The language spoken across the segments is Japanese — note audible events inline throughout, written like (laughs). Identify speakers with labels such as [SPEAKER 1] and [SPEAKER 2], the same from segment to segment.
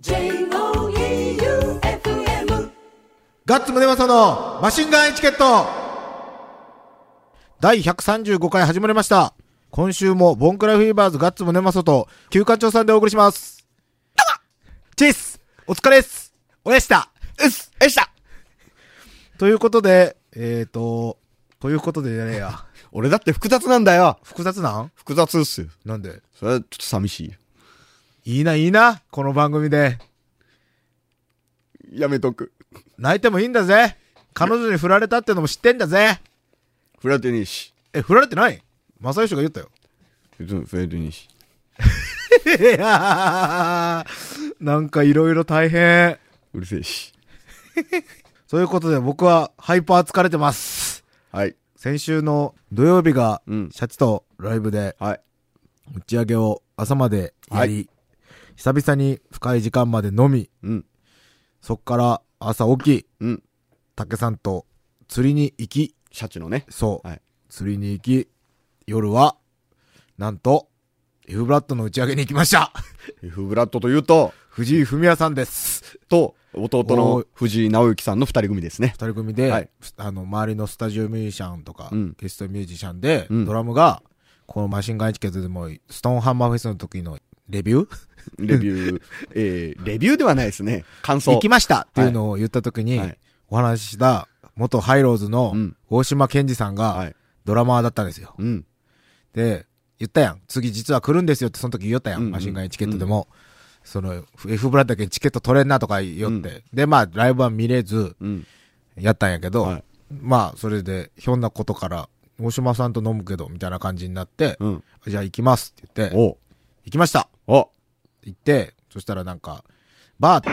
[SPEAKER 1] J-O-E-U-F-M
[SPEAKER 2] ガッツムネマソのマシンガンエチケット第135回始まりました。今週もボンクラフィーバーズガッツムネマソと休館長さんでお送りします。どうもチェイスお疲れですおやしたうっすえしたということで、えーと、ということでじゃねえや。(laughs)
[SPEAKER 3] 俺だって複雑なんだよ。
[SPEAKER 2] 複雑なん？
[SPEAKER 3] 複雑っすよ。
[SPEAKER 2] なんで？
[SPEAKER 3] それはちょっと寂し
[SPEAKER 2] いいな、いいな、この番組で。
[SPEAKER 3] い。やめとく。
[SPEAKER 2] 泣いてもいいんだぜ。彼女に振られたってのも知ってんだぜ。
[SPEAKER 3] 振られてねえし。
[SPEAKER 2] え、振られてない？正義が言ったよ。
[SPEAKER 3] 別に振られてねえし。
[SPEAKER 2] いやーなんかいろいろ大変。
[SPEAKER 3] うるせえし。
[SPEAKER 2] そういうことで僕はハイパー疲れてます。
[SPEAKER 3] はい。
[SPEAKER 2] 先週の土曜日が
[SPEAKER 3] うん
[SPEAKER 2] シャツとライブで
[SPEAKER 3] はい。
[SPEAKER 2] 打ち上げを朝までやり、久々に深い時間まで飲み、
[SPEAKER 3] うん。
[SPEAKER 2] そっから朝起き、
[SPEAKER 3] うん。
[SPEAKER 2] 竹さんと釣りに行き、
[SPEAKER 3] シャチのね。
[SPEAKER 2] そう、
[SPEAKER 3] はい。
[SPEAKER 2] 釣りに行き、夜は、なんと、F ブラッドの打ち上げに行きました。(laughs)
[SPEAKER 3] F ブラッドというと、
[SPEAKER 2] 藤井文也さんです。
[SPEAKER 3] と、弟
[SPEAKER 2] お
[SPEAKER 3] の
[SPEAKER 2] ー
[SPEAKER 3] 藤井直之さんの二人組ですね。
[SPEAKER 2] 二人組で、
[SPEAKER 3] はい
[SPEAKER 2] あの、周りのスタジオミュージシャンとか、
[SPEAKER 3] うん
[SPEAKER 2] ゲストミュージシャンで、
[SPEAKER 3] うん
[SPEAKER 2] ドラムが、このマシンガンエチケットでも、ストーンハンマーフェスの時のレビュー
[SPEAKER 3] レビュー、えー、レビューではないですね。感想。
[SPEAKER 2] 行きましたっていうのを言った時に、
[SPEAKER 3] はい
[SPEAKER 2] お話しした、元ハイローズの
[SPEAKER 3] うん、
[SPEAKER 2] 大島健二さんが
[SPEAKER 3] はい、
[SPEAKER 2] ドラマーだったんですよ。
[SPEAKER 3] うん。
[SPEAKER 2] で、言ったやん。次実は来るんですよってその時言ったやん。
[SPEAKER 3] うんうん
[SPEAKER 2] マシンガンエチケットでも。その、F ブラッドだけチケット取れんなとか言って。で、まあ、ライブは見れず、
[SPEAKER 3] うん。
[SPEAKER 2] やったんやけど、
[SPEAKER 3] はい
[SPEAKER 2] まあ、それで、ひょんなことから、大島さんと飲むけど、みたいな感じになって、
[SPEAKER 3] うん。
[SPEAKER 2] じゃあ行きますって言って、
[SPEAKER 3] お
[SPEAKER 2] 行きました
[SPEAKER 3] お
[SPEAKER 2] 行って、そしたらなんか、バー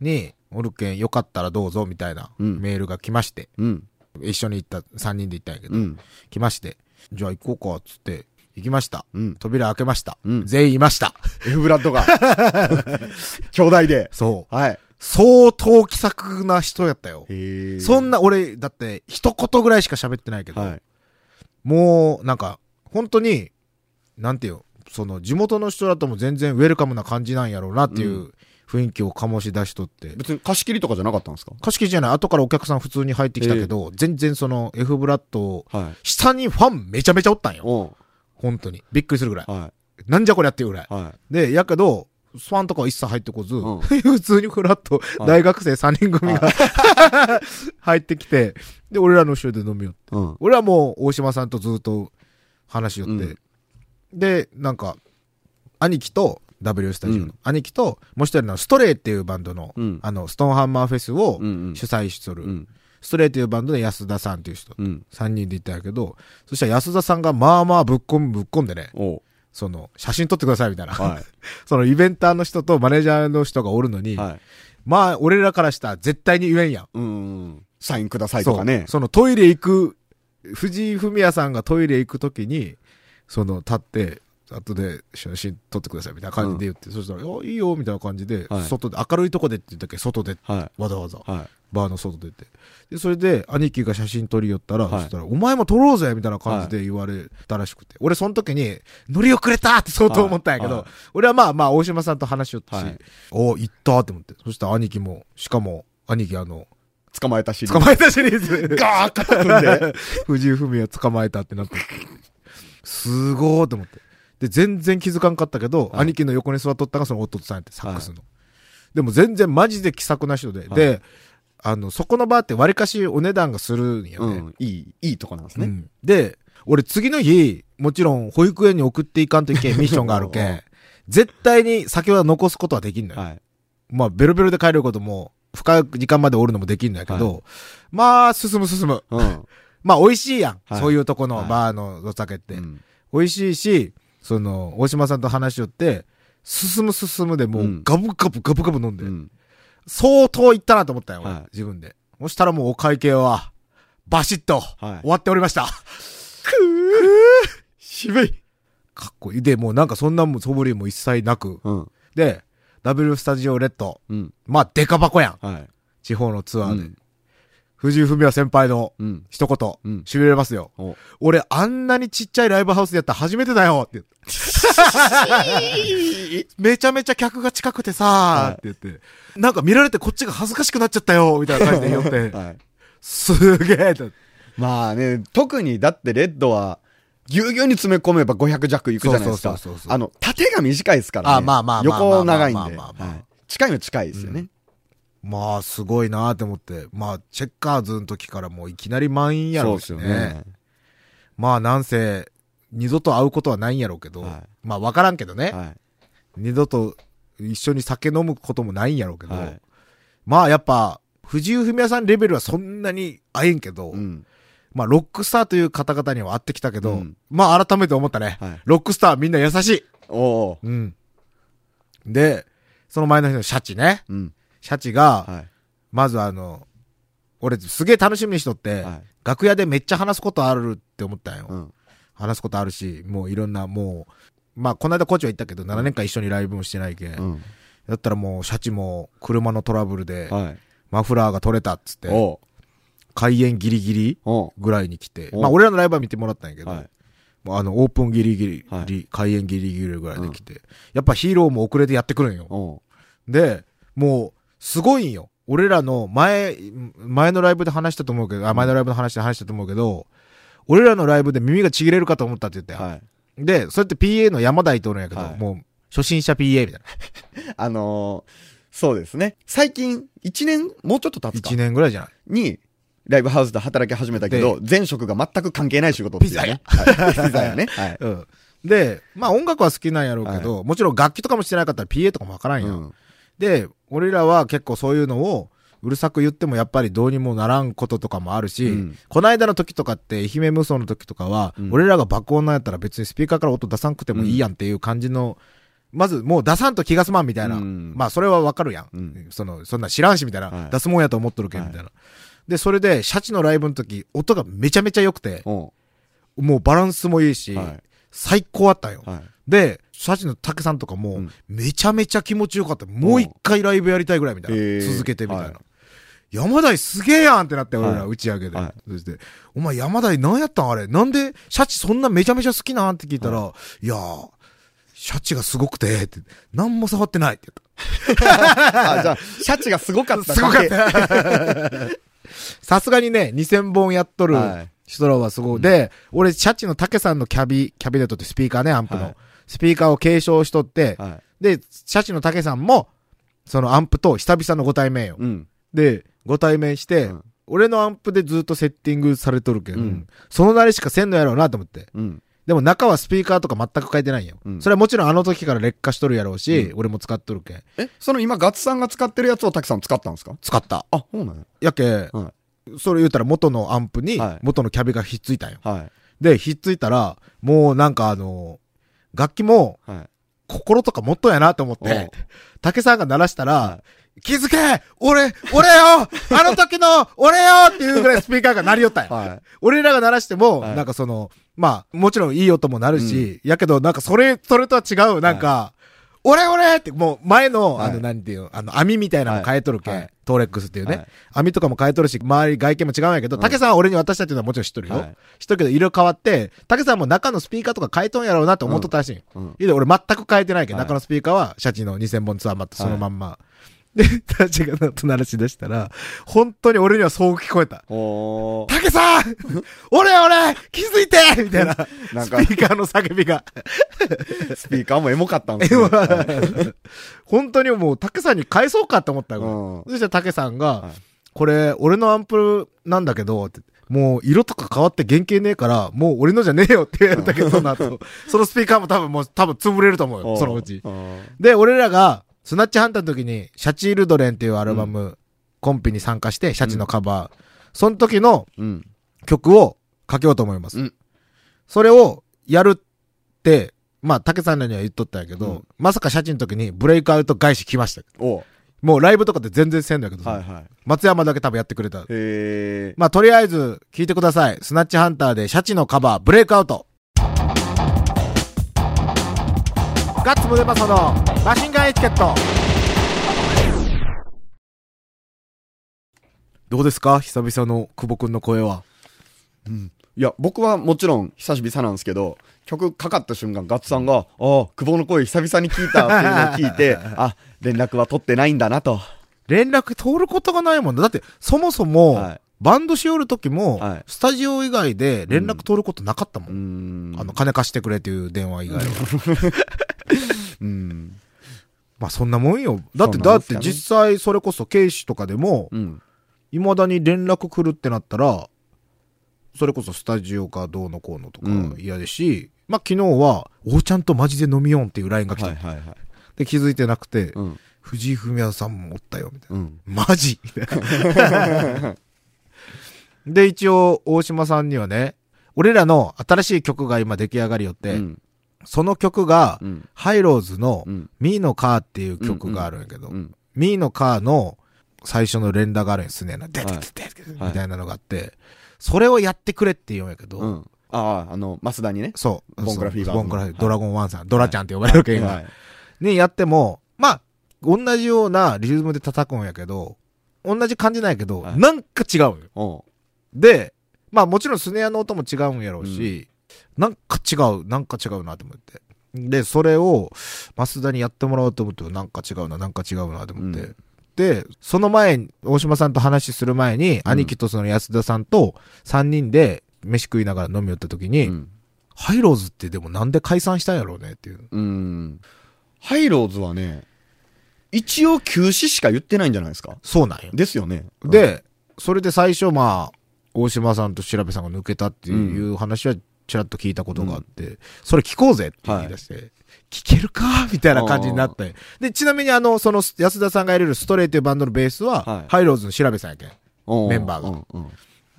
[SPEAKER 2] に、おるけんよかったらどうぞ、みたいな
[SPEAKER 3] うん
[SPEAKER 2] メールが来まして、
[SPEAKER 3] うん。
[SPEAKER 2] 一緒に行った、3人で行ったんやけど、
[SPEAKER 3] うん。
[SPEAKER 2] 来まして、じゃあ行こうか、つって、行きました。
[SPEAKER 3] うん。
[SPEAKER 2] 扉開けました。
[SPEAKER 3] うん
[SPEAKER 2] 全員いました。
[SPEAKER 3] F ブラッドが。(laughs) 兄弟で。
[SPEAKER 2] そう。
[SPEAKER 3] はい。
[SPEAKER 2] 相当気さくな人やったよ。そんな、俺、だって、一言ぐらいしか喋ってないけど、
[SPEAKER 3] はい。
[SPEAKER 2] もう、なんか、本当に、なんていう、その、地元の人だとも全然ウェルカムな感じなんやろうなっていうう雰囲気を醸し出しとって。
[SPEAKER 3] 別に貸し切りとかじゃなかったんですか？
[SPEAKER 2] 貸し切りじゃない、後からお客さん普通に入ってきたけど、全然その、F ブラッド、
[SPEAKER 3] はい。
[SPEAKER 2] 下にファンめちゃめちゃおったんよ。
[SPEAKER 3] お
[SPEAKER 2] 本当に。びっくりするぐらい。
[SPEAKER 3] は
[SPEAKER 2] なんじゃこりゃっていうぐらい。
[SPEAKER 3] い。はい。
[SPEAKER 2] で、やけど、ファンとかは一切入ってこず、
[SPEAKER 3] うん
[SPEAKER 2] 普通にフラッと
[SPEAKER 3] はい
[SPEAKER 2] 大学生3人組が (laughs) 入ってきて、で、俺らの後ろで飲みよって。
[SPEAKER 3] うん。
[SPEAKER 2] 俺はもう大島さんとずっと話しよって、
[SPEAKER 3] うん
[SPEAKER 2] で、なんか、兄貴と、W スタジオの、
[SPEAKER 3] うん
[SPEAKER 2] 兄貴と、もう一人のストレイっていうバンドの、
[SPEAKER 3] うん
[SPEAKER 2] あの、ストーンハンマーフェスを
[SPEAKER 3] うんうん
[SPEAKER 2] 主催しとる、
[SPEAKER 3] うん。
[SPEAKER 2] ストレイっていうバンドで安田さんっていう人、
[SPEAKER 3] うん。
[SPEAKER 2] 3人で行ったんやけど、そしたら安田さんがまあまあぶっこん、ぶっこんでね、その、写真撮ってくださいみたいな。
[SPEAKER 3] は (laughs)
[SPEAKER 2] そのイベンターの人とマネージャーの人がおるのに、
[SPEAKER 3] い。はい。
[SPEAKER 2] まあ、俺らからしたら絶対に言えんやん。
[SPEAKER 3] うん。サインくださいとかね。
[SPEAKER 2] そのトイレ行く、藤井フミヤさんがトイレ行くときに、その立って、後で写真撮ってくださいみたいな感じで言って、そしたら、いいよ、みたいな感じで、
[SPEAKER 3] はい
[SPEAKER 2] 外で、明るいとこでって言ったっけ、外で、
[SPEAKER 3] は
[SPEAKER 2] わざわざ、
[SPEAKER 3] い。はい。
[SPEAKER 2] バーの外出て。で、それで、兄貴が写真撮り寄ったら、
[SPEAKER 3] はい
[SPEAKER 2] そしたら、お前も撮ろうぜみたいな感じで言われたらしくて。俺、その時に、乗り遅れたって相当思ったんやけど、俺はまあまあ、大島さんと話しよったし、
[SPEAKER 3] はい
[SPEAKER 2] お行ったって思って。そしたら兄貴も、しかも、兄貴あの、
[SPEAKER 3] 捕まえたし。
[SPEAKER 2] 捕まえたシリーズ。
[SPEAKER 3] ガーッ肩組んで。(laughs)
[SPEAKER 2] 藤井文也捕まえたってなって。すごーって思って。で、全然気づかんかったけど、
[SPEAKER 3] はい
[SPEAKER 2] 兄貴の横に座っとったのがその弟さんやって、サックスの。でも全然マジで気さくな人で。で、あの、そこのバーって割かしお値段がするんよね。
[SPEAKER 3] うん。いい、いいとこなんですね。
[SPEAKER 2] うんで、俺次の日、もちろん保育園に送っていかんといけん (laughs) ミッションがあるけ
[SPEAKER 3] うん
[SPEAKER 2] ん、絶対に酒は残すことはできんのよ。
[SPEAKER 3] はい。
[SPEAKER 2] まあ、ベロベロで帰ることも、深い時間までおるのもできんのやけど、まあ、進む進む。
[SPEAKER 3] うん。
[SPEAKER 2] まあ、美味しいやん。
[SPEAKER 3] はい
[SPEAKER 2] そういうとこの
[SPEAKER 3] はい
[SPEAKER 2] バーのお酒って。
[SPEAKER 3] うん
[SPEAKER 2] 美味しいし、その、大島さんと話しよって、進む進むでも
[SPEAKER 3] う
[SPEAKER 2] うんガブガブガブガブ飲んで、
[SPEAKER 3] うん。
[SPEAKER 2] 相当いったなと思ったよ、俺
[SPEAKER 3] はい
[SPEAKER 2] 自分で。そしたらもうお会計は、バシッと、
[SPEAKER 3] はい
[SPEAKER 2] 終わっておりました。
[SPEAKER 3] 渋い。
[SPEAKER 2] かっこいい。で、もうなんかそんなもそぶりも一切なく。
[SPEAKER 3] うん。
[SPEAKER 2] で、W スタジオレッド。
[SPEAKER 3] うん。
[SPEAKER 2] まあ、デカ箱やん。
[SPEAKER 3] はい。
[SPEAKER 2] 地方のツアーで。
[SPEAKER 3] うん
[SPEAKER 2] 藤井文也先輩の
[SPEAKER 3] うん。
[SPEAKER 2] 一言、
[SPEAKER 3] うん
[SPEAKER 2] 痺れますよ。
[SPEAKER 3] お
[SPEAKER 2] 俺、あんなにちっちゃいライブハウスでやったら初めてだよって言って。(laughs) めちゃめちゃ客が近くてさーって言って、なんか見られてこっちが恥ずかしくなっちゃったよみたいな感じで言って、
[SPEAKER 3] はい。
[SPEAKER 2] すげえ
[SPEAKER 3] まあね、特にだってレッドは、ぎゅうぎゅうに詰め込めば500弱いくじゃないですか
[SPEAKER 2] そうそうそう。そう
[SPEAKER 3] あの、縦が短いですからね。
[SPEAKER 2] あまあまあまあまあ
[SPEAKER 3] 横長いんで。
[SPEAKER 2] まあまあまあまあ
[SPEAKER 3] はい近いの近いですよね。
[SPEAKER 2] まあ、すごいなーって思って。まあ、チェッカーズの時からもういきなり満員やろうし
[SPEAKER 3] そう
[SPEAKER 2] ね。
[SPEAKER 3] ですよね。
[SPEAKER 2] まあ、なんせ、二度と会うことはないんやろうけど、
[SPEAKER 3] はい
[SPEAKER 2] まあ、わからんけどね、
[SPEAKER 3] は
[SPEAKER 2] 二度と一緒に酒飲むこともないんやろうけ
[SPEAKER 3] い。
[SPEAKER 2] ど、
[SPEAKER 3] はい。
[SPEAKER 2] まあ、やっぱ、藤井文也さんレベルはそんなに会えんけど、
[SPEAKER 3] うん。
[SPEAKER 2] まあ、ロックスターという方々には会ってきたけど、
[SPEAKER 3] うん
[SPEAKER 2] まあ、改めて思ったね。
[SPEAKER 3] はい
[SPEAKER 2] ロックスターはみんな優しい。
[SPEAKER 3] おお
[SPEAKER 2] うん。で、その前の日のシャチね。
[SPEAKER 3] うん。
[SPEAKER 2] シャチが、
[SPEAKER 3] はい。
[SPEAKER 2] まずあの、俺すげえ楽しみにしとって、
[SPEAKER 3] はい。
[SPEAKER 2] 楽屋でめっちゃ話すことあるって思ったんよ。
[SPEAKER 3] うん。
[SPEAKER 2] 話すことあるし、もういろんな、もう、まあ、この間コーチは言ったけど、7年間一緒にライブもしてないけん。
[SPEAKER 3] うん。
[SPEAKER 2] だったらもう、シャチも車のトラブルで、
[SPEAKER 3] はい。
[SPEAKER 2] マフラーが取れたっつって、
[SPEAKER 3] お
[SPEAKER 2] 開演ギリギリ
[SPEAKER 3] お
[SPEAKER 2] ぐらいに来て、
[SPEAKER 3] お
[SPEAKER 2] まあ、俺らのライブは見てもらったんやけど、
[SPEAKER 3] はい。
[SPEAKER 2] もうあの、オープンギリギリ、
[SPEAKER 3] はい
[SPEAKER 2] 開演ギリギリぐらいで来て、やっぱヒーローも遅れてやってくるんよ。
[SPEAKER 3] お
[SPEAKER 2] で、もう、すごいんよ。俺らの前、前のライブで話したと思うけど、あ、前のライブの話で話したと思うけど、俺らのライブで耳がちぎれるかと思ったって言ったよ。
[SPEAKER 3] はい。
[SPEAKER 2] で、それって PA の山田伊藤なんやけど、
[SPEAKER 3] はい
[SPEAKER 2] もう、初心者 PA みたいな。(laughs)
[SPEAKER 3] あのー、そうですね。最近、1年、もうちょっと経つか
[SPEAKER 2] 1年ぐらいじゃない？
[SPEAKER 3] に、ライブハウスで働き始めたけど、前職が全く関係ない仕事ですよね。はいピザやね。(laughs) はい。
[SPEAKER 2] うん。で、まあ音楽は好きなんやろうけど、もちろん楽器とかもしてなかったら PA とかもわからんよ。
[SPEAKER 3] うん。
[SPEAKER 2] で、俺らは結構そういうのを、うるさく言ってもやっぱりどうにもならんこととかもあるし、
[SPEAKER 3] うん。
[SPEAKER 2] この間の時とかって、愛媛無双の時とかは、
[SPEAKER 3] うん。
[SPEAKER 2] 俺らが爆音なんやったら別にスピーカーから音出さんくてもいいやんっていう感じの、まずもう出さんと気が済まんみたいな。
[SPEAKER 3] うん。
[SPEAKER 2] まあそれはわかるやん,、
[SPEAKER 3] うん。
[SPEAKER 2] その、そんな知らんしみたいな、
[SPEAKER 3] はい。
[SPEAKER 2] 出すもんやと思っとるけんみたいな。で、それで、シャチのライブの時、音がめちゃめちゃ良くて、
[SPEAKER 3] お
[SPEAKER 2] もうバランスもいいし、
[SPEAKER 3] はい。
[SPEAKER 2] 最高あったんよ。
[SPEAKER 3] はい。
[SPEAKER 2] で、シャチの竹さんとかも、
[SPEAKER 3] うん
[SPEAKER 2] めちゃめちゃ気持ちよかった。もう一回ライブやりたいぐらいみたいな。続けてみたいな。
[SPEAKER 3] はい
[SPEAKER 2] 山台すげえやんってなって、俺ら
[SPEAKER 3] はい
[SPEAKER 2] 打ち上げで。
[SPEAKER 3] は
[SPEAKER 2] そして、お前山台何やったんあれ？なんでシャチそんなめちゃめちゃ好きなん？って聞いたら、い、やー、シャチがすごくて、って、何も触ってないって言った。(laughs)
[SPEAKER 3] あ、じゃあ、シャチがすごかった。
[SPEAKER 2] すごかった。(laughs) さすがにね、2000本やっとる
[SPEAKER 3] はい
[SPEAKER 2] 人らはすごい。で、俺、シャチの竹さんのキャビ、キャビネットってスピーカーね、アンプの。
[SPEAKER 3] はい
[SPEAKER 2] スピーカーを継承しとって、
[SPEAKER 3] はい。
[SPEAKER 2] で、シャチの竹さんも、そのアンプと久々のご対面よ。
[SPEAKER 3] うん。
[SPEAKER 2] で、ご対面して、
[SPEAKER 3] うん
[SPEAKER 2] 俺のアンプでずっとセッティングされとるけん、
[SPEAKER 3] うん
[SPEAKER 2] そのなりしかせんのやろうなと思って。
[SPEAKER 3] うん。
[SPEAKER 2] でも中はスピーカーとか全く変えてないんよ。
[SPEAKER 3] うん
[SPEAKER 2] それはもちろんあの時から劣化しとるやろうし、
[SPEAKER 3] う
[SPEAKER 2] 俺も使っとるけん。
[SPEAKER 3] え、その今、ガッツさんが使ってるやつを滝さん使ったんですか？
[SPEAKER 2] 使った。
[SPEAKER 3] あ、そうなの
[SPEAKER 2] やけ、
[SPEAKER 3] は
[SPEAKER 2] それ言ったら元のアンプに
[SPEAKER 3] はい
[SPEAKER 2] 元のキャビがひっついたんよ。
[SPEAKER 3] はい。
[SPEAKER 2] で、ひっついたら、もうなんかあの、楽器も
[SPEAKER 3] はい。
[SPEAKER 2] 心とかもっとやなと思って、竹さんが鳴らしたら、
[SPEAKER 3] は
[SPEAKER 2] 気づけ俺、俺よあの時の (laughs) 俺よっていうぐらいスピーカーが鳴りよったんよ。
[SPEAKER 3] はい。
[SPEAKER 2] 俺らが鳴らしても、
[SPEAKER 3] はい。
[SPEAKER 2] なんかその、まあ、もちろんいい音も鳴るし、やけどなんかそれ、それとは違う、なんか、俺俺ってもう前の、
[SPEAKER 3] はい。
[SPEAKER 2] あの、なんていうの、あの、網みたいなのも変えとるけん、
[SPEAKER 3] はい
[SPEAKER 2] トーレックスっていうね、
[SPEAKER 3] はい
[SPEAKER 2] 網とかも変えとるし、周り外見も違うんやけど、
[SPEAKER 3] うん
[SPEAKER 2] 竹さんは俺に渡したっていうのはもちろん知っとるよ。
[SPEAKER 3] はい
[SPEAKER 2] 知っとるけど、色変わって、竹さんも中のスピーカーとか変えとんやろうなと思っとったらしいんよ。
[SPEAKER 3] うん。
[SPEAKER 2] いや俺全く変えてないけど、
[SPEAKER 3] はい
[SPEAKER 2] 中のスピーカーはシャチの2000本ツアーマットそのまんま。で、タチが音鳴らし出したら、本当に俺にはそう聞こえた。
[SPEAKER 3] おー。
[SPEAKER 2] 竹さん (laughs) 俺俺気づいて (laughs) みたいな、
[SPEAKER 3] なんか
[SPEAKER 2] スピーカーの叫びが。(laughs)
[SPEAKER 3] スピーカーもエモかったんですね。はい
[SPEAKER 2] 本当にもう竹さんに返そうかと思ったよ。
[SPEAKER 3] うん
[SPEAKER 2] そしたら竹さんが、
[SPEAKER 3] はい
[SPEAKER 2] これ、俺のアンプなんだけど、ってもう色とか変わって原型ねえから、もう俺のじゃねえよって言われたけど、その後。そのスピーカーも多分もう多分潰れると思うよ、そのうち。
[SPEAKER 3] うん
[SPEAKER 2] で、俺らが、スナッチハンターの時に、シャチールドレンっていうアルバム、コンピに参加して、シャチのカバー。その時の
[SPEAKER 3] うん。
[SPEAKER 2] 曲を書けようと思います。
[SPEAKER 3] うん
[SPEAKER 2] それをやるって、まあ、竹さんらには言っとったんやけど、
[SPEAKER 3] うん
[SPEAKER 2] まさかシャチの時にブレイクアウト返し来ました。
[SPEAKER 3] お
[SPEAKER 2] もうライブとかで全然せんのやけど、
[SPEAKER 3] はいはい。
[SPEAKER 2] 松山だけ多分やってくれた。
[SPEAKER 3] へ
[SPEAKER 2] まあ、とりあえず、聞いてください。スナッチハンターでシャチのカバー、ブレイクアウト。ガッツムデパソのマシンガンエチケット。どうですか？久々の久保くんの声は。
[SPEAKER 3] いや、僕はもちろん久々なんですけど、曲かかった瞬間、ガッツさんが、ああ、久保の声久々に聞いたっていうのを聞いて、(laughs) あ、連絡は取ってないんだなと。
[SPEAKER 2] 連絡通ることがないもんだ。だって、そもそも、
[SPEAKER 3] はい
[SPEAKER 2] バンドしおる時も、
[SPEAKER 3] はい
[SPEAKER 2] スタジオ以外で連絡通ることなかったも。
[SPEAKER 3] うんん。
[SPEAKER 2] あの、金貸してくれっていう電話以外は。(laughs)
[SPEAKER 3] うん。
[SPEAKER 2] まあそんなもんよ。だって、
[SPEAKER 3] そう
[SPEAKER 2] だって実際それこそ警視とかでも、
[SPEAKER 3] うん。
[SPEAKER 2] 未だに連絡来るってなったら、それこそスタジオかどうのこうのとか
[SPEAKER 3] うん
[SPEAKER 2] 嫌ですし、まあ昨日は、おーちゃんとマジで飲みよんっていう LINE が来た。
[SPEAKER 3] はいはいはい。
[SPEAKER 2] で気づいてなくて、
[SPEAKER 3] うん。
[SPEAKER 2] 藤井フミヤさんもおったよ、みたいな。
[SPEAKER 3] うん。
[SPEAKER 2] マジ？みたいな (laughs) で、一応、大島さんにはね、俺らの新しい曲が今出来上がりよって、
[SPEAKER 3] うん。
[SPEAKER 2] その曲が、
[SPEAKER 3] うん。
[SPEAKER 2] ハイローズの
[SPEAKER 3] うん。
[SPEAKER 2] ミーのカーっていう曲があるんやけど、
[SPEAKER 3] うん。
[SPEAKER 2] ミーのカーの最初の連打があるんですね。で
[SPEAKER 3] はい
[SPEAKER 2] みたいなのがあって、それをやってくれって言うんやけど、
[SPEAKER 3] うん。ああ、あの、増田にね。
[SPEAKER 2] そう。
[SPEAKER 3] ボンクラフィーバー
[SPEAKER 2] ボンクラフィー
[SPEAKER 3] はい
[SPEAKER 2] ドラゴンワンさん、ドラちゃんって呼ばれるけん、
[SPEAKER 3] はい。
[SPEAKER 2] ね、やっても、まあ、同じようなリズムで叩くんやけど、同じ感じなんやけど、
[SPEAKER 3] はい
[SPEAKER 2] なんか違うよ。で、まあもちろんスネアの音も違うんやろうし、なんか違う、なんか違うなと思って。で、それを、増田にやってもらおうと思っても、なんか違うな、なんか違うなと思って。
[SPEAKER 3] うん
[SPEAKER 2] で、その前に、大島さんと話する前に、兄貴とその安田さんと3人で飯食いながら飲み寄った時に、
[SPEAKER 3] うん。
[SPEAKER 2] ハイローズってでもなんで解散したんやろうねっていう。
[SPEAKER 3] うん。ハイローズはね、一応休止しか言ってないんじゃないですか
[SPEAKER 2] そうなんよ。
[SPEAKER 3] ですよね。
[SPEAKER 2] で、それで最初、まあ、大島さんと調べさんが抜けたっていう話はちらっと聞いたことがあって、それ聞こうぜって言い出して、聞けるか？(laughs) みたいな感じになって。で、ちなみにあの、その安田さんがやれるストレイというバンドのベースは、
[SPEAKER 3] はい。
[SPEAKER 2] ハイローズの調べさんやけ
[SPEAKER 3] おう
[SPEAKER 2] メンバーが。
[SPEAKER 3] うん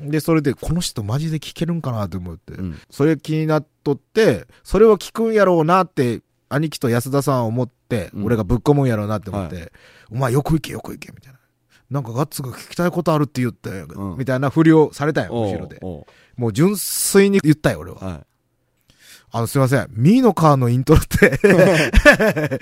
[SPEAKER 3] うん。
[SPEAKER 2] ん。で、それで、この人マジで聞けるんかなと思って、
[SPEAKER 3] うん。
[SPEAKER 2] それ気になっとって、それを聞くんやろうなって、兄貴と安田さんは思って、
[SPEAKER 3] うん。
[SPEAKER 2] 俺がぶっ込むんやろうなって思って、お前よく行けよく行け、みたいな。なんかガッツが聞きたいことあるって言って、
[SPEAKER 3] うん
[SPEAKER 2] みたいなふりをされたよ、後ろで。
[SPEAKER 3] お
[SPEAKER 2] もう純粋に言ったよ、俺は。
[SPEAKER 3] うはい。
[SPEAKER 2] あの、すいません。ミーのカーのイントロって、(laughs)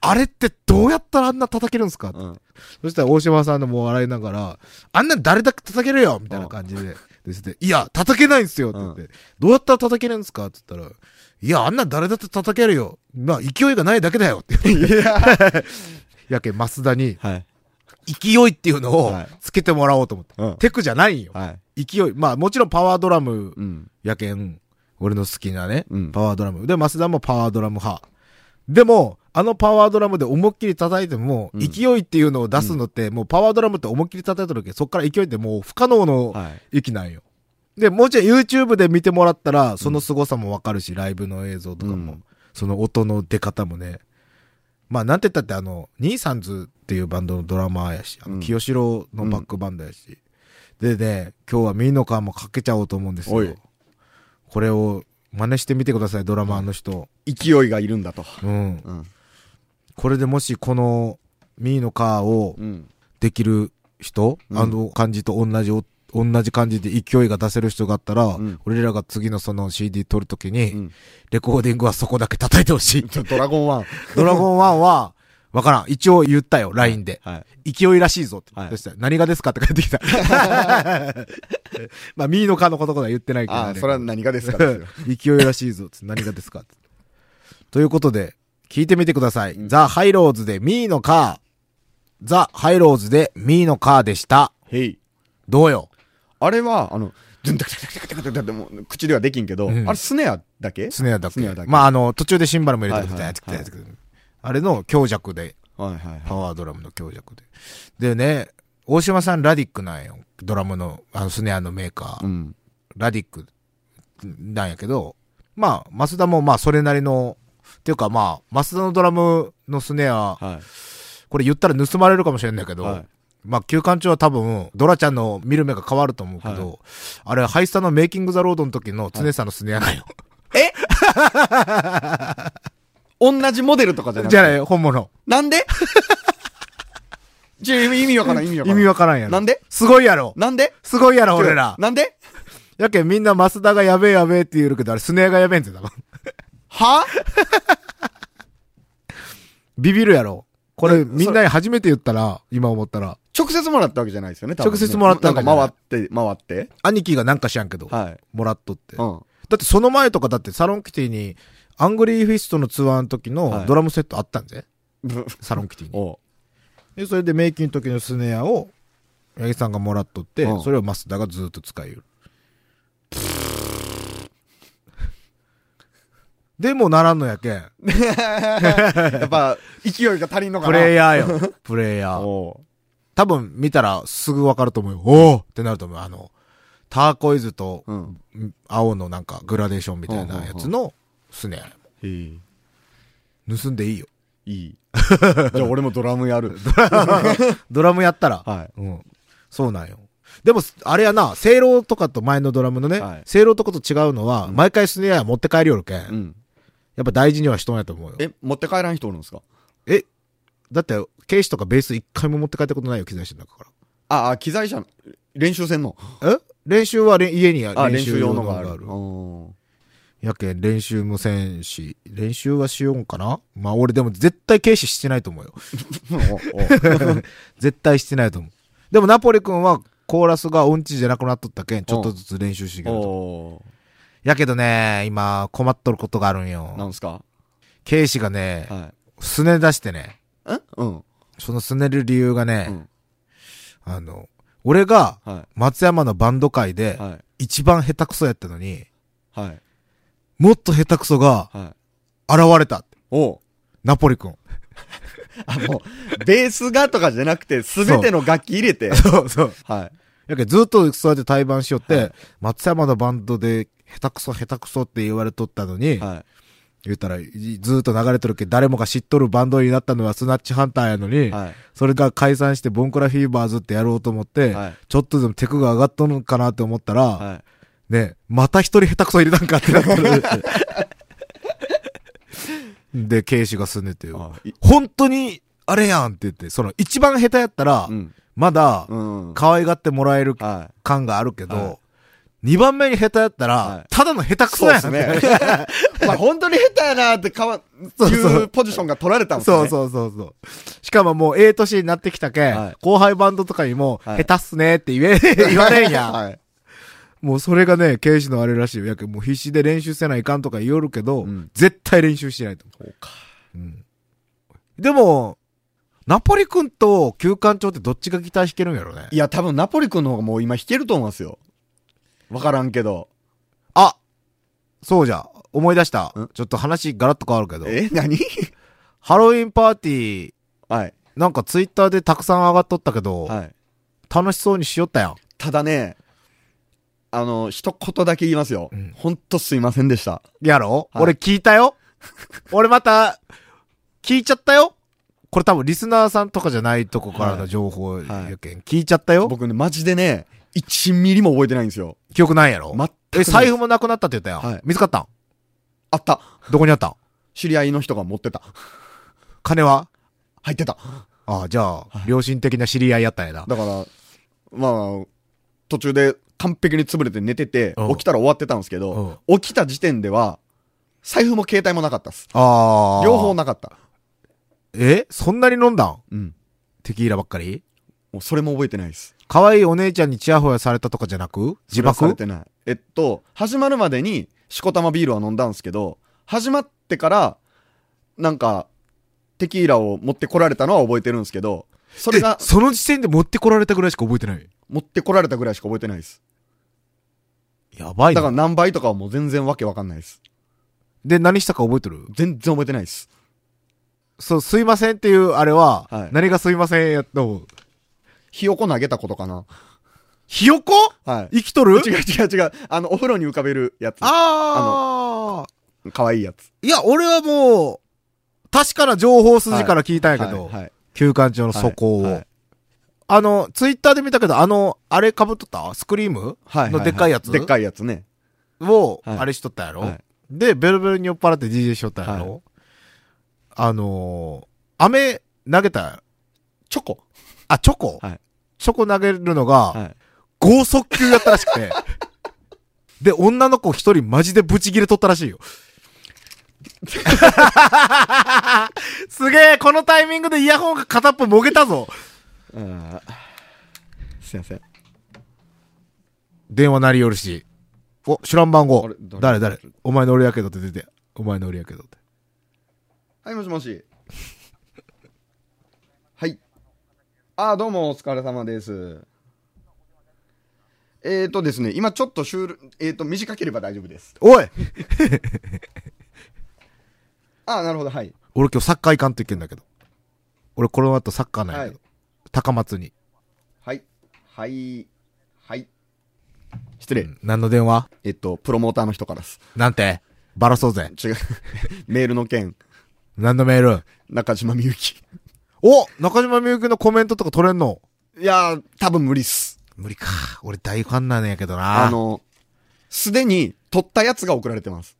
[SPEAKER 2] あれってどうやったらあんな叩けるんすか、
[SPEAKER 3] うん。
[SPEAKER 2] そしたら大島さんのもう笑いながら、あんな誰だって叩けるよみたいな感じで。ですね。いや、叩けないんすよって言って、どうやったら叩けるんすかって言ったら、いや、あんな誰だって叩けるよ。まあ、勢いがないだけだよって言って。やけん、増田に、
[SPEAKER 3] はい。
[SPEAKER 2] 勢いっていうのを
[SPEAKER 3] はい
[SPEAKER 2] つけてもらおうと思って。
[SPEAKER 3] うん。
[SPEAKER 2] テクじゃないんよ。
[SPEAKER 3] はい。
[SPEAKER 2] 勢い。まあ、もちろんパワードラム
[SPEAKER 3] うん。
[SPEAKER 2] やけん、俺の好きなね、
[SPEAKER 3] うん
[SPEAKER 2] パワードラム。で、増田もパワードラム派。でも、あのパワードラムで思いっきり叩いても、
[SPEAKER 3] うん
[SPEAKER 2] 勢いっていうのを出すのって、もうパワードラムって思いっきり叩いてるけど、そっから勢いってもう不可能の
[SPEAKER 3] はい。
[SPEAKER 2] 域なんよ。で、もちろん YouTube で見てもらったら、その凄さもわかるし、ライブの映像とかも、
[SPEAKER 3] うん
[SPEAKER 2] その音の出方もね。まあ、なんて言ったってあの、ニーサンズっていうバンドのドラマーやし、あの
[SPEAKER 3] うん
[SPEAKER 2] 清志郎のバックバンドやし。でね、今日はミーのカーもかけちゃおうと思うんです
[SPEAKER 3] おい
[SPEAKER 2] よ。これを真似してみてください、ドラマーの人。
[SPEAKER 3] 勢いがいるんだと。
[SPEAKER 2] うん。
[SPEAKER 3] うん。
[SPEAKER 2] これでもしこのミーのカーを
[SPEAKER 3] うん。
[SPEAKER 2] できる人、
[SPEAKER 3] うん
[SPEAKER 2] あの感じと同じお、同じ感じで勢いが出せる人があったら、
[SPEAKER 3] ん
[SPEAKER 2] 俺らが次のその CD 撮るときに、
[SPEAKER 3] うん。
[SPEAKER 2] レコーディングはそこだけ叩いてほしい。
[SPEAKER 3] ドラゴンワン。(laughs)
[SPEAKER 2] ドラゴン1は、わからん。一応言ったよ、LINE で。
[SPEAKER 3] はい。
[SPEAKER 2] 勢いらしいぞって。
[SPEAKER 3] はい
[SPEAKER 2] そしたら何がですかって帰ってきた。(laughs) まあ、ミーのカーのこととは言ってないけど、
[SPEAKER 3] ああ、それは何がですかですよ。(laughs)
[SPEAKER 2] 勢いらしいぞって何がですかってということで、聞いてみてください。
[SPEAKER 3] うん
[SPEAKER 2] ザ・ハイローズでミーのカー。ザ・ハイローズでミーのカーでした。
[SPEAKER 3] へい。
[SPEAKER 2] どうよ？
[SPEAKER 3] あれは、あの、ズンタクタクタクタクタクタクもう口ではできんけど、あれスネアだけ
[SPEAKER 2] スネアだけまあ、あの、途中でシンバルも入れてくれたやつ
[SPEAKER 3] はいはい
[SPEAKER 2] やつあれの強弱で、パワードラムの強弱で。でね、大島さんラディックなんよ。ドラムの、あの、スネアのメーカー。ラディックなんやけど、まあ、マスダもまあ、それなりの、っていうかまあ、マスダのドラムのスネア、これ言ったら盗まれるかもしれないけど、まあ、休館長は多分、ドラちゃんの見る目が変わると思うけど、
[SPEAKER 3] はい
[SPEAKER 2] あれ、ハイスタのメイキングザロードの時の常さんのスネアなんよ。(laughs)
[SPEAKER 3] 同じモデルとかじゃなくて？
[SPEAKER 2] じゃない、本物。
[SPEAKER 3] なんで？じゃあ意味わからん、意味わからん。
[SPEAKER 2] 意味わからんやろ。
[SPEAKER 3] なんで？す
[SPEAKER 2] ごいやろ。
[SPEAKER 3] なんで？す
[SPEAKER 2] ごいやろ、俺ら。
[SPEAKER 3] なんで？
[SPEAKER 2] やけんみんなマスダがやべえやべえって言うけど、あれスネアがやべえんってだもん。
[SPEAKER 3] は？(laughs)
[SPEAKER 2] ビビるやろ。これ、
[SPEAKER 3] え
[SPEAKER 2] みんなに初めて言ったら、今思ったら、
[SPEAKER 3] 直接もらったわけじゃないですよね、多分ね
[SPEAKER 2] 直接もらったわけじゃない
[SPEAKER 3] か回って、回って。
[SPEAKER 2] 兄貴がなんか知らんけど、
[SPEAKER 3] はい。
[SPEAKER 2] もらっとって。
[SPEAKER 3] うん。
[SPEAKER 2] だってその前とかだってサロンキティに、アングリーフィストのツアーの時
[SPEAKER 3] はい
[SPEAKER 2] のドラムセットあったんぜ。
[SPEAKER 3] ぶ (laughs)
[SPEAKER 2] サロンキティに。
[SPEAKER 3] おう
[SPEAKER 2] で、それでメイキンの時のスネアを、八木さんがもらっとって、
[SPEAKER 3] うん
[SPEAKER 2] それをマスダがずっと使いよる。でもならんのやけん。(laughs)
[SPEAKER 3] やっぱ、勢いが足りんのか
[SPEAKER 2] プ
[SPEAKER 3] な
[SPEAKER 2] レイヤーよ。プレイヤー。(laughs)
[SPEAKER 3] おう
[SPEAKER 2] 多分見たらすぐわかると思うよ。おーってなると思う。あの、ターコイズと
[SPEAKER 3] うん。
[SPEAKER 2] 青のなんかグラデーションみたいなやつのスネア。
[SPEAKER 3] へえ。
[SPEAKER 2] 盗んでいいよ。
[SPEAKER 3] いい。(laughs) じゃあ俺もドラムやる。(laughs)
[SPEAKER 2] ドラムやったら。
[SPEAKER 3] はい。
[SPEAKER 2] うん。そうなんよ。でも、あれやな、セイローとかと前のドラムのね、
[SPEAKER 3] はい
[SPEAKER 2] とかと違うのは、毎回スネア持って帰りよるけん。
[SPEAKER 3] うん。
[SPEAKER 2] やっぱ大事にはしとんやと思うよ。
[SPEAKER 3] え、持って帰らん人おるんですか？
[SPEAKER 2] え、だって、ケースとかベース一回も持って帰ったことないよ、機材室の中か
[SPEAKER 3] あ、あ、機材車、練習せんの？
[SPEAKER 2] ら。え？練習はれ家に
[SPEAKER 3] あ、練習用の
[SPEAKER 2] が
[SPEAKER 3] がある。
[SPEAKER 2] やけん練習もせんし、練習はしようんかな？まあ俺でも絶対軽視してないと思うよ。(laughs) (laughs) 絶対してないと思う。でもナポリ君はコーラスが音痴じゃなくなっとったけん、ちょっとずつ練習していけるとやけどね、今困っとることがあるん
[SPEAKER 3] ーな
[SPEAKER 2] よ。
[SPEAKER 3] んすか？
[SPEAKER 2] 軽視がね、
[SPEAKER 3] は
[SPEAKER 2] すね出してね、
[SPEAKER 3] うん。
[SPEAKER 2] そのすねる理由がね、
[SPEAKER 3] うん
[SPEAKER 2] あの、俺が
[SPEAKER 3] は
[SPEAKER 2] 松山のバンド界
[SPEAKER 3] い。
[SPEAKER 2] で
[SPEAKER 3] はい。
[SPEAKER 2] 一番下手くそやったのに、
[SPEAKER 3] はい。
[SPEAKER 2] もっと下手くそが
[SPEAKER 3] はい。
[SPEAKER 2] 現れた。
[SPEAKER 3] おう
[SPEAKER 2] ナポリ君。(laughs)
[SPEAKER 3] あ、もう、ベースがとかじゃなくて、すべての楽器入れて。
[SPEAKER 2] そうそう。
[SPEAKER 3] はい。
[SPEAKER 2] やけどずっとそうやって対バンしよって、
[SPEAKER 3] はい
[SPEAKER 2] 松山のバンドで下手くそ下手くそって言われとったのに、
[SPEAKER 3] はい。
[SPEAKER 2] 言ったらいずっと流れてるけど誰もが知っとるバンドになったのはスナッチハンターやのに、
[SPEAKER 3] はい。
[SPEAKER 2] それが解散してボンクラフィーバーズってやろうと思って、
[SPEAKER 3] はい
[SPEAKER 2] ちょっとでもテクが上がっとるのかなって思ったら、
[SPEAKER 3] はい。
[SPEAKER 2] ね、また一人下手くそ入れたんかってなってる。(laughs) で、ケイシがすねてよ。本当に、あれやんって言って、その一番下手やったら、
[SPEAKER 3] うん。
[SPEAKER 2] まだ、
[SPEAKER 3] うん。
[SPEAKER 2] 可愛がってもらえる
[SPEAKER 3] は
[SPEAKER 2] 感があるけど、
[SPEAKER 3] は
[SPEAKER 2] 二番目に下手やったら、
[SPEAKER 3] はい
[SPEAKER 2] ただの下手
[SPEAKER 3] い。
[SPEAKER 2] くそやん。
[SPEAKER 3] そうですね。(laughs) まあ本当に下手やなってかわ、
[SPEAKER 2] そうそう
[SPEAKER 3] いうポジションが取られたんですね。
[SPEAKER 2] そうそうそうそう。しかももうええ年になってきたけん、
[SPEAKER 3] はい
[SPEAKER 2] 後輩バンドとかにも、
[SPEAKER 3] はい
[SPEAKER 2] 下手っすねって言え、(laughs) 言われんやん。
[SPEAKER 3] はい。
[SPEAKER 2] もうそれがね、刑事のあれらしいよ。やけんもう必死で練習せないかんとか言おるけど、
[SPEAKER 3] うん
[SPEAKER 2] 絶対練習してないと思
[SPEAKER 3] そうか。
[SPEAKER 2] う。うん。でも、ナポリ君と旧館長ってどっちがギター弾けるんやろね
[SPEAKER 3] い。や、多分ナポリ君の方がもう今弾けると思いますよ。わからんけど。
[SPEAKER 2] あそうじゃ。思い出した
[SPEAKER 3] ん。
[SPEAKER 2] ちょっと話ガラッと変わるけど。
[SPEAKER 3] え何？
[SPEAKER 2] ハロウィンパーティー、
[SPEAKER 3] はい。
[SPEAKER 2] なんかツイッターでたくさん上がっとったけど、
[SPEAKER 3] はい。
[SPEAKER 2] 楽しそうにしよったやん。
[SPEAKER 3] ただね、あの、一言だけ言いますよ。
[SPEAKER 2] うん
[SPEAKER 3] ほんとすいませんでした。
[SPEAKER 2] やろ、
[SPEAKER 3] はい
[SPEAKER 2] 俺聞いたよ？(laughs) 俺また、聞いちゃったよ？これ多分リスナーさんとかじゃないとこからの情報やけん、聞いちゃったよ？
[SPEAKER 3] 僕ね、マジでね、1ミリも覚えてないんですよ。
[SPEAKER 2] 記憶ないやろ？
[SPEAKER 3] 全く
[SPEAKER 2] え、財布もなくなったって言ったやん。
[SPEAKER 3] はい
[SPEAKER 2] 見つかったん？
[SPEAKER 3] あった。
[SPEAKER 2] どこにあったん？
[SPEAKER 3] 知り合いの人が持ってた。
[SPEAKER 2] 金は？
[SPEAKER 3] 入ってた。
[SPEAKER 2] ああ、じゃあ、良心的な知り合いやったんやな。
[SPEAKER 3] だから、まあ、途中で完璧に潰れて寝てて
[SPEAKER 2] うん、
[SPEAKER 3] 起きたら終わってたんですけど、起きた時点では、財布も携帯もなかったっす。
[SPEAKER 2] ああ。
[SPEAKER 3] 両方なかった。
[SPEAKER 2] え？そんなに飲んだん？
[SPEAKER 3] うん。
[SPEAKER 2] テキーラばっかり？
[SPEAKER 3] もうそれも覚えてないです。
[SPEAKER 2] 可愛いお姉ちゃんにチヤホヤされたとかじゃなく？自
[SPEAKER 3] それはされ
[SPEAKER 2] 爆
[SPEAKER 3] てない。えっと、始まるまでに、しこたまビールは飲んだんですけど、始まってから、なんか、テキーラを持ってこられたのは覚えてるんですけど、それが
[SPEAKER 2] え、その時点で持ってこられたぐらいしか覚えてない？
[SPEAKER 3] 持ってこられたぐらいしか覚えてないです。
[SPEAKER 2] やばいな。
[SPEAKER 3] だから何倍とかはもう全然わけわかんないです。
[SPEAKER 2] で、何したか覚えてる？
[SPEAKER 3] 全然覚えてないです。
[SPEAKER 2] そう、すいませんっていうあれは、
[SPEAKER 3] はい
[SPEAKER 2] 何がすいませんやと。
[SPEAKER 3] ひよこ投げたことかな。
[SPEAKER 2] ひよこ？
[SPEAKER 3] はい。
[SPEAKER 2] 生きとる？
[SPEAKER 3] 違う違う違う。あの、お風呂に浮かべるやつ。
[SPEAKER 2] ああ。
[SPEAKER 3] かわいいやつ。
[SPEAKER 2] いや、俺はもう、確かな情報筋から聞いたんやけど、
[SPEAKER 3] はい。はい
[SPEAKER 2] 旧館長の素行を。あの、ツイッターで見たけど、あの、あれ被っとった？スクリーム？
[SPEAKER 3] はい。
[SPEAKER 2] のでっかいやつ？
[SPEAKER 3] でっかいやつね。
[SPEAKER 2] を、
[SPEAKER 3] はい
[SPEAKER 2] あれしとったやろ、
[SPEAKER 3] はい
[SPEAKER 2] で、ベルベルに酔っ払って DJ しとったやろ、
[SPEAKER 3] は
[SPEAKER 2] あのー、飴投げた、
[SPEAKER 3] チョコ？
[SPEAKER 2] あ、チョコ、
[SPEAKER 3] はい
[SPEAKER 2] チョコ投げるのが、
[SPEAKER 3] はい。
[SPEAKER 2] 剛速球やったらしくて。で、女の子一人マジでブチギレとったらしいよ。すげえ、このタイミングでイヤホンが片っぽもげたぞ。
[SPEAKER 3] すいません。
[SPEAKER 2] 電話鳴りよるし。お、知らん番号
[SPEAKER 3] 誰
[SPEAKER 2] 誰？お前の俺やけどって出て。お前の俺やけどって。
[SPEAKER 3] はい、もしもし。はい。あー、どうも、お疲れ様です。えーとですね、今ちょっとシュール、えーと、短ければ大丈夫です。
[SPEAKER 2] おい (laughs)
[SPEAKER 3] あー、なるほど、はい。
[SPEAKER 2] 俺今日サッカー行かんといけんだけど。俺この後サッカーなんやけど。
[SPEAKER 3] はい
[SPEAKER 2] 高松に。
[SPEAKER 3] はい。はい。はい。失礼。
[SPEAKER 2] 何の電話？
[SPEAKER 3] えっと、プロモーターの人からです。
[SPEAKER 2] なんて？バラそうぜ。
[SPEAKER 3] 違う。(laughs) メールの件、
[SPEAKER 2] 何のメール？
[SPEAKER 3] 中島みゆき。
[SPEAKER 2] お中島みゆきのコメントとか取れんの？
[SPEAKER 3] いやー、多分無理っす。
[SPEAKER 2] 無理か。俺大ファンなんやけどな。
[SPEAKER 3] あ、の、すでに撮ったやつが送られてます。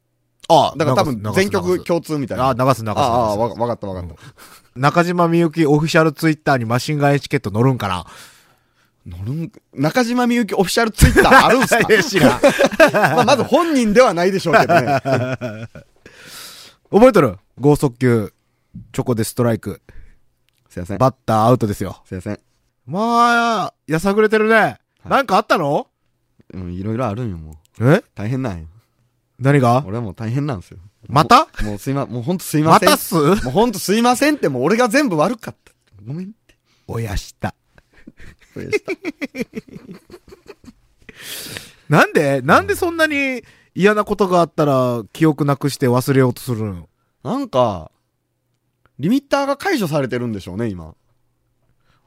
[SPEAKER 2] あ
[SPEAKER 3] だから多分全曲共通みたいな。
[SPEAKER 2] あ、流す流す流す。
[SPEAKER 3] ああ、わわかったわかった。
[SPEAKER 2] 中島みゆきオフィシャルツイッターにマシンガンエチケット乗るんかな？
[SPEAKER 3] 乗るん中島みゆきオフィシャルツイッターあるんすか？(laughs)
[SPEAKER 2] 知らん (laughs)
[SPEAKER 3] まあ、まず本人ではないでしょうけどね。(laughs)
[SPEAKER 2] 覚えとる？剛速球、チョコでストライク。
[SPEAKER 3] すいません。
[SPEAKER 2] バッターアウトですよ。
[SPEAKER 3] すいません。
[SPEAKER 2] まあ、やさぐれてるね。なんかあったの？
[SPEAKER 3] うん、いろいろあるんよ、もう。
[SPEAKER 2] え？
[SPEAKER 3] 大変なんよ。
[SPEAKER 2] 何が？
[SPEAKER 3] 俺はもう大変なんですよ。
[SPEAKER 2] また？
[SPEAKER 3] もうもうすいま、もうほんとすいません。
[SPEAKER 2] またっす？
[SPEAKER 3] もうほんとすいませんって、もう俺が全部悪かった。ごめんって。
[SPEAKER 2] 親下。
[SPEAKER 3] これでした (laughs)
[SPEAKER 2] なんで？なんでそんなに嫌なことがあったら記憶なくして忘れようとするの？
[SPEAKER 3] なんか、リミッターが解除されてるんでしょうね、今。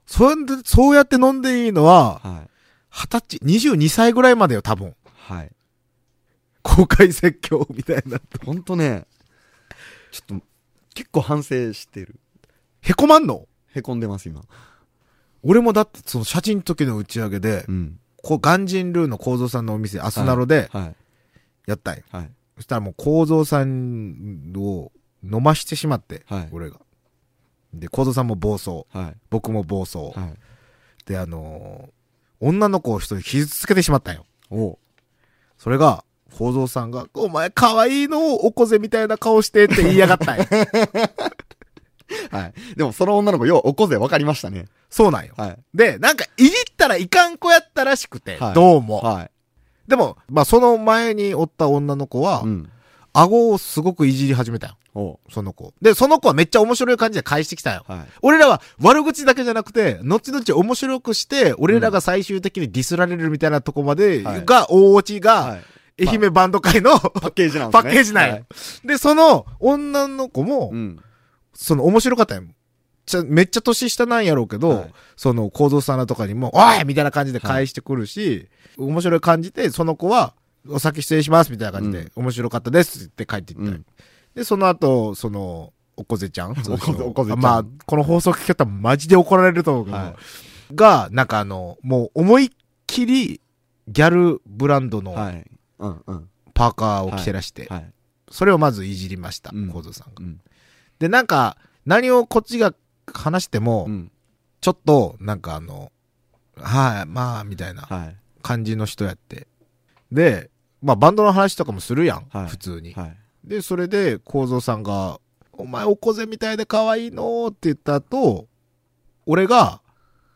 [SPEAKER 2] そうやって、そうやって飲んでいいのは、
[SPEAKER 3] はい。
[SPEAKER 2] 二十歳、22歳ぐらいまでよ、多分。
[SPEAKER 3] はい。
[SPEAKER 2] 公開説教みたいな。
[SPEAKER 3] ほんとね、ちょっと、結構反省してる。
[SPEAKER 2] へこまんの？
[SPEAKER 3] へこんでます、今。
[SPEAKER 2] 俺もだって、その写真の時の打ち上げで
[SPEAKER 3] う、ん。
[SPEAKER 2] こう、ガンジンルーの構造さんのお店、アスナロで
[SPEAKER 3] はい。
[SPEAKER 2] やったんよ。
[SPEAKER 3] はい。
[SPEAKER 2] そしたらもう構造さんを飲ましてしまって、
[SPEAKER 3] はい
[SPEAKER 2] 俺が。で、構造さんも暴走。
[SPEAKER 3] はい。
[SPEAKER 2] 僕も暴走。
[SPEAKER 3] はい。
[SPEAKER 2] で、あのー女の子を一人傷つけてしまったんよ。
[SPEAKER 3] おう
[SPEAKER 2] それが、構造さんが、お前可愛いのをおこぜみたいな顔してって言いやがったんよ。(laughs)
[SPEAKER 3] はい。でも、その女の子、よう、おこぜ分かりましたね。
[SPEAKER 2] そうなんよ。
[SPEAKER 3] はい。
[SPEAKER 2] で、なんか、いじったらいかん子やったらしくて、
[SPEAKER 3] はい
[SPEAKER 2] どうも。
[SPEAKER 3] はい。
[SPEAKER 2] でも、まあ、その前におった女の子は、
[SPEAKER 3] うん。
[SPEAKER 2] 顎をすごくいじり始めたよ。その子。で、その子はめっちゃ面白い感じで返してきたよ。
[SPEAKER 3] はい。
[SPEAKER 2] 俺らは悪口だけじゃなくて、後々面白くして、俺らが最終的にディスられるみたいなとこまで、
[SPEAKER 3] はい
[SPEAKER 2] が、大落ちが、
[SPEAKER 3] はい。
[SPEAKER 2] 愛媛バンド界の、(laughs)
[SPEAKER 3] パッケージなんですね。
[SPEAKER 2] パッケージなんよ
[SPEAKER 3] はい
[SPEAKER 2] で、その女の子も、
[SPEAKER 3] うん。
[SPEAKER 2] その面白かったよ。ちゃめっちゃ年下なんやろうけど、
[SPEAKER 3] はい
[SPEAKER 2] その構造さんとかにも、おいみたいな感じで返してくるし、面白い感じで、その子は、お先失礼しますみたいな感じで、面白かったですって帰っていったで、その後、その、おこぜちゃん？(laughs)
[SPEAKER 3] おこぜおこぜちゃん
[SPEAKER 2] まあ、この放送聞き方マジで怒られると思うけど、
[SPEAKER 3] は
[SPEAKER 2] が、なんかあの、もう思いっきり、ギャルブランドの
[SPEAKER 3] はい。うんうん。
[SPEAKER 2] パーカーを着てらして、
[SPEAKER 3] はい。
[SPEAKER 2] それをまずいじりました、
[SPEAKER 3] うん
[SPEAKER 2] 構造さんが。
[SPEAKER 3] うん。
[SPEAKER 2] で、なんか、何をこっちが話しても、
[SPEAKER 3] うん。
[SPEAKER 2] ちょっと、なんかあの、はい、まあ、みたいな
[SPEAKER 3] はい。
[SPEAKER 2] 感じの人やって。で、まあバンドの話とかもするやん、
[SPEAKER 3] はい
[SPEAKER 2] 普通に。
[SPEAKER 3] はい。
[SPEAKER 2] で、それで、構造さんが、お前おこぜみたいで可愛いの？って言った後、俺が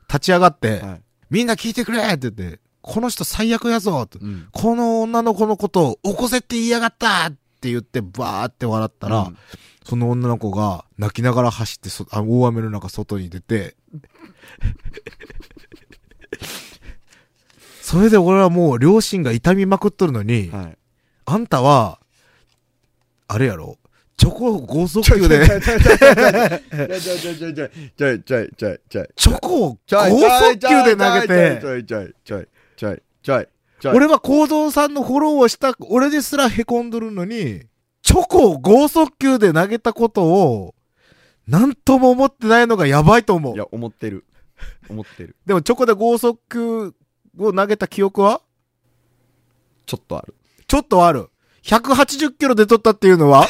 [SPEAKER 2] 立ち上がって、
[SPEAKER 3] はい。
[SPEAKER 2] みんな聞いてくれって言って、この人最悪やぞって
[SPEAKER 3] うん。
[SPEAKER 2] この女の子のことをおこぜって言いやがったって言ってバーって笑ったら、
[SPEAKER 3] うん
[SPEAKER 2] その女の子が泣きながら走ってそあ大雨の中外に出て、(laughs) それで俺はもう両親が痛みまくっとるのに、
[SPEAKER 3] はい。
[SPEAKER 2] あんたは、あれやろチョコを剛速球で、
[SPEAKER 3] ちょいちょいちょいちょいちょいちょいちょいちょい
[SPEAKER 2] チョコを
[SPEAKER 3] ちょい
[SPEAKER 2] 剛速球で投げて、
[SPEAKER 3] ょいちょいちょいちょいちょいちょい
[SPEAKER 2] 俺は行動さんのフォローをした、俺ですら凹んどるのに、チョコを剛速球で投げたことを、なんとも思ってないのがやばいと思う
[SPEAKER 3] い。や思ってる思ってる
[SPEAKER 2] でもチョコで剛速球を投げた記憶は
[SPEAKER 3] ちょっとある
[SPEAKER 2] ちょっとある。180キロで取ったっていうのは？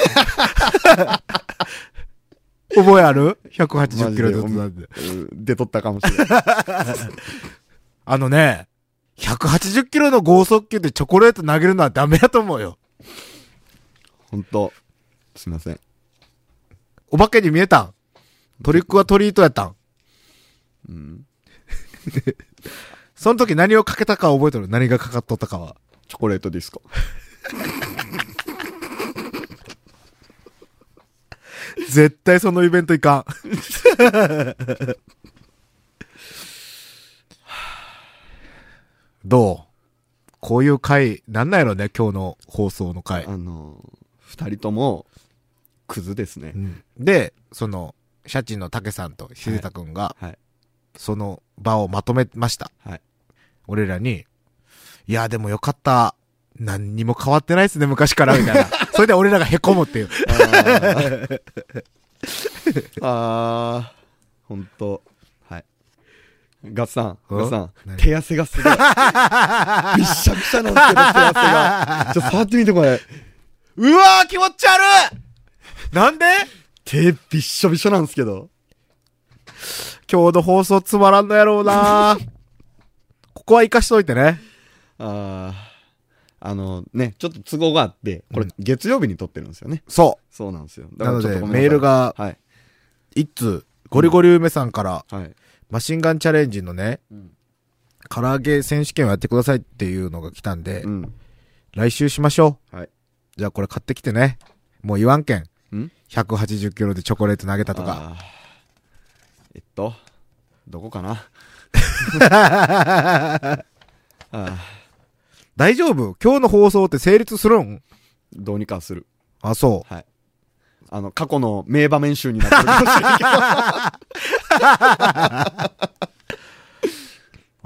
[SPEAKER 2] 覚えある ?180 キロで取ったって。
[SPEAKER 3] うん出とったかもしれない
[SPEAKER 2] あのね、180キロの剛速球でチョコレート投げるのはダメやと思うよ。
[SPEAKER 3] 本当すいません
[SPEAKER 2] お化けに見えたん？トリックはトリートやったん？
[SPEAKER 3] うん (laughs)
[SPEAKER 2] その時何をかけたか覚えてる？何がかかっとったかは。
[SPEAKER 3] チョコレートディスコ。(laughs)
[SPEAKER 2] 絶対そのイベント行かん。(laughs) どう？こういう回、なんなんやろね、今日の放送の回。
[SPEAKER 3] あのー、二人とも、クズですね
[SPEAKER 2] う。んで、その、シャチの竹さんとしずたくんが、
[SPEAKER 3] はい。
[SPEAKER 2] その場をまとめました。
[SPEAKER 3] はい。
[SPEAKER 2] 俺らに、いや、でもよかった。何にも変わってないっすね、昔から、みたいな。(laughs) それで俺らが凹むっていう。
[SPEAKER 3] あー、ほんと。はい。ガッツさん、
[SPEAKER 2] うん
[SPEAKER 3] ガッツさん、
[SPEAKER 2] 何？
[SPEAKER 3] 手汗がすごい。(laughs) びっしゃびしゃなんですけど、手汗が。ちょっと触ってみてこれ。
[SPEAKER 2] うわー気持ち悪いなんで？
[SPEAKER 3] 手びっしょびしょなんですけど。
[SPEAKER 2] 今日の放送つまらんのやろうなここは生かしといてね。
[SPEAKER 3] あー、あのね、ちょっと都合があって、これ月曜日に撮ってるんですよね。
[SPEAKER 2] そ
[SPEAKER 3] そうなんですよ。
[SPEAKER 2] う。なので、メール。が、
[SPEAKER 3] はい。
[SPEAKER 2] 一通、ゴリゴリ梅さんから、
[SPEAKER 3] はい。
[SPEAKER 2] マシンガンチャレンジのね、
[SPEAKER 3] うん
[SPEAKER 2] 唐揚げ選手権をやってくださいっていうのが来たんで、
[SPEAKER 3] うん。
[SPEAKER 2] 来週しましょう。
[SPEAKER 3] はい。
[SPEAKER 2] じゃあこれ買ってきてね。もう言わんけん。
[SPEAKER 3] ん
[SPEAKER 2] ？180キロでチョコレート投げたとか。
[SPEAKER 3] えっと、どこかな？(laughs) あー
[SPEAKER 2] 大丈夫？今日の放送って成立するん？
[SPEAKER 3] どうにかする。
[SPEAKER 2] あ、そ
[SPEAKER 3] はい。あの、過去の名場面集になってるかもしれないけ
[SPEAKER 2] う。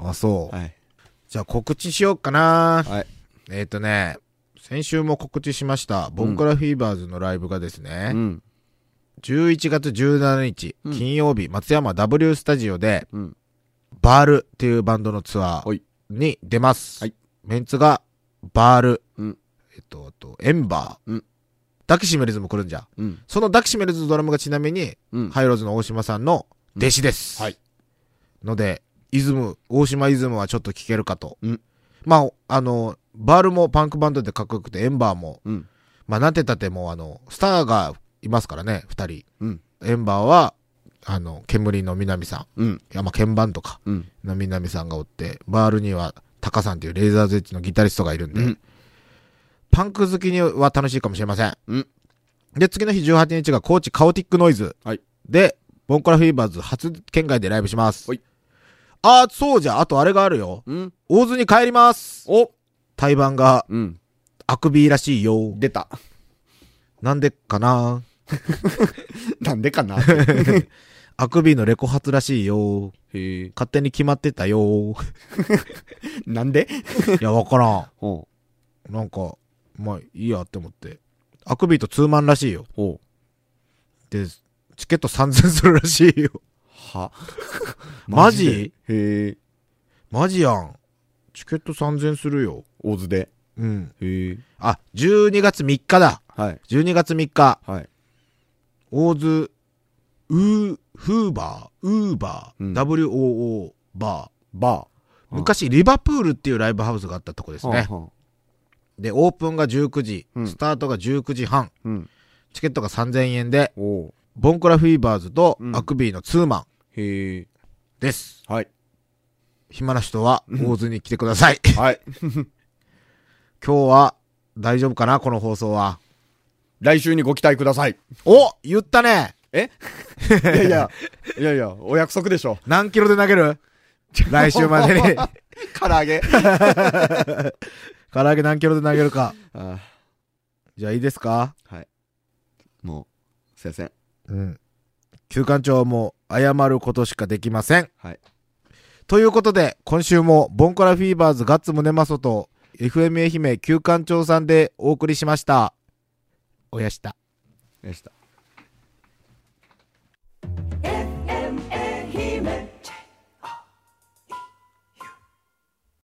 [SPEAKER 2] (laughs) あ、そう。
[SPEAKER 3] ど。はい。
[SPEAKER 2] じゃあ告知しようかな。
[SPEAKER 3] はい。
[SPEAKER 2] えっ、とね、先週も告知しました、ボンクラフィーバーズのライブがですね、
[SPEAKER 3] うん。
[SPEAKER 2] 11月17日、
[SPEAKER 3] うん
[SPEAKER 2] 金曜日、松山 W スタジオで、
[SPEAKER 3] うん。
[SPEAKER 2] バールっていうバンドのツアー
[SPEAKER 3] はい
[SPEAKER 2] に出ます。
[SPEAKER 3] はい
[SPEAKER 2] メンツが、バール、
[SPEAKER 3] うん。
[SPEAKER 2] えっと、あと、エンバー、
[SPEAKER 3] うん
[SPEAKER 2] ダキシメルズも来るんじゃ。
[SPEAKER 3] うん。
[SPEAKER 2] そのダキシメルズのドラムがちなみに、
[SPEAKER 3] うん。
[SPEAKER 2] ハイローズの大島さんの弟子です。
[SPEAKER 3] はい。
[SPEAKER 2] ので、イズム、大島イズムはちょっと聞けるかと。
[SPEAKER 3] うん
[SPEAKER 2] まあ、あの、バールもパンクバンドでかっこよくて、エンバーも、
[SPEAKER 3] うん。
[SPEAKER 2] まあ、なんて言ったってもう、あの、スターがいますからね、二人。
[SPEAKER 3] うん。
[SPEAKER 2] エンバーは、あの、煙の南さん。
[SPEAKER 3] うん。
[SPEAKER 2] いや、まあ、鍵盤とか、
[SPEAKER 3] うん。
[SPEAKER 2] の南さんがおって、バールには、タカさんっていうレーザーズエッジのギタリストがいるんで、
[SPEAKER 3] うん
[SPEAKER 2] パンク好きには楽しいかもしれません。
[SPEAKER 3] うん
[SPEAKER 2] で、次の日18日が高知カオティックノイズ。
[SPEAKER 3] はい
[SPEAKER 2] で、ボンコラフィーバーズ初県外でライブします。
[SPEAKER 3] はい
[SPEAKER 2] あー、そうじゃ、あとあれがあるよ。
[SPEAKER 3] うん。
[SPEAKER 2] 大津に帰ります。
[SPEAKER 3] お
[SPEAKER 2] 対バンが
[SPEAKER 3] うん。
[SPEAKER 2] あくびらしいよ。
[SPEAKER 3] 出た。
[SPEAKER 2] なんでかな (laughs)
[SPEAKER 3] なんでかな (laughs)
[SPEAKER 2] あくびのレコ発らしいよ。
[SPEAKER 3] へえ。
[SPEAKER 2] 勝手に決まってたよ。(laughs)
[SPEAKER 3] なんで？(laughs)
[SPEAKER 2] いや、わからん。
[SPEAKER 3] ほ
[SPEAKER 2] なんか、まあ、いいやって思って。あくびとツーマンらしいよ。
[SPEAKER 3] う。ほう。
[SPEAKER 2] で、チケット3000するらしいよ。
[SPEAKER 3] は？(laughs)
[SPEAKER 2] マジ？
[SPEAKER 3] でへえ。
[SPEAKER 2] マジやん。チケット3000するよ。
[SPEAKER 3] 大津で？
[SPEAKER 2] うん。
[SPEAKER 3] へえ。
[SPEAKER 2] あ、12月3日だ。
[SPEAKER 3] はい。
[SPEAKER 2] 12月3日。
[SPEAKER 3] はい。
[SPEAKER 2] 大津、ウー、フーバー、ウーバー、
[SPEAKER 3] うん
[SPEAKER 2] WOO バ
[SPEAKER 3] バ
[SPEAKER 2] ー。昔、リバプールっていうライブハウスがあったとこで
[SPEAKER 3] ー。
[SPEAKER 2] すね。
[SPEAKER 3] はあはあ
[SPEAKER 2] で、オープンが19時、
[SPEAKER 3] うん
[SPEAKER 2] スタートが19時半。
[SPEAKER 3] うん。
[SPEAKER 2] チケットが3000円で、ボンクラフィーバーズと
[SPEAKER 3] うん
[SPEAKER 2] アクビーのツーマン
[SPEAKER 3] へえ。
[SPEAKER 2] です。
[SPEAKER 3] はい。
[SPEAKER 2] 暇な人は大津に来てください。
[SPEAKER 3] はい。(laughs)
[SPEAKER 2] 今日は大丈夫かなこの放送は。
[SPEAKER 3] 来週にご期待ください。
[SPEAKER 2] お言ったね
[SPEAKER 3] え？いやいや、いやいや、お約束でしょ。
[SPEAKER 2] 何キロで投げる？来週までに。(laughs)
[SPEAKER 3] 唐揚げ。(laughs)
[SPEAKER 2] 唐揚げ何キロで投げるか。
[SPEAKER 3] あ
[SPEAKER 2] じゃあいいですか？
[SPEAKER 3] ーはい。もう、すいません。
[SPEAKER 2] うん。休館長も謝ることしかできません。
[SPEAKER 3] はい。
[SPEAKER 2] ということで、今週もボンコラフィーバーズガッツムネマソと FM 愛媛旧館長さんでお送りしました。おやした。
[SPEAKER 3] でした。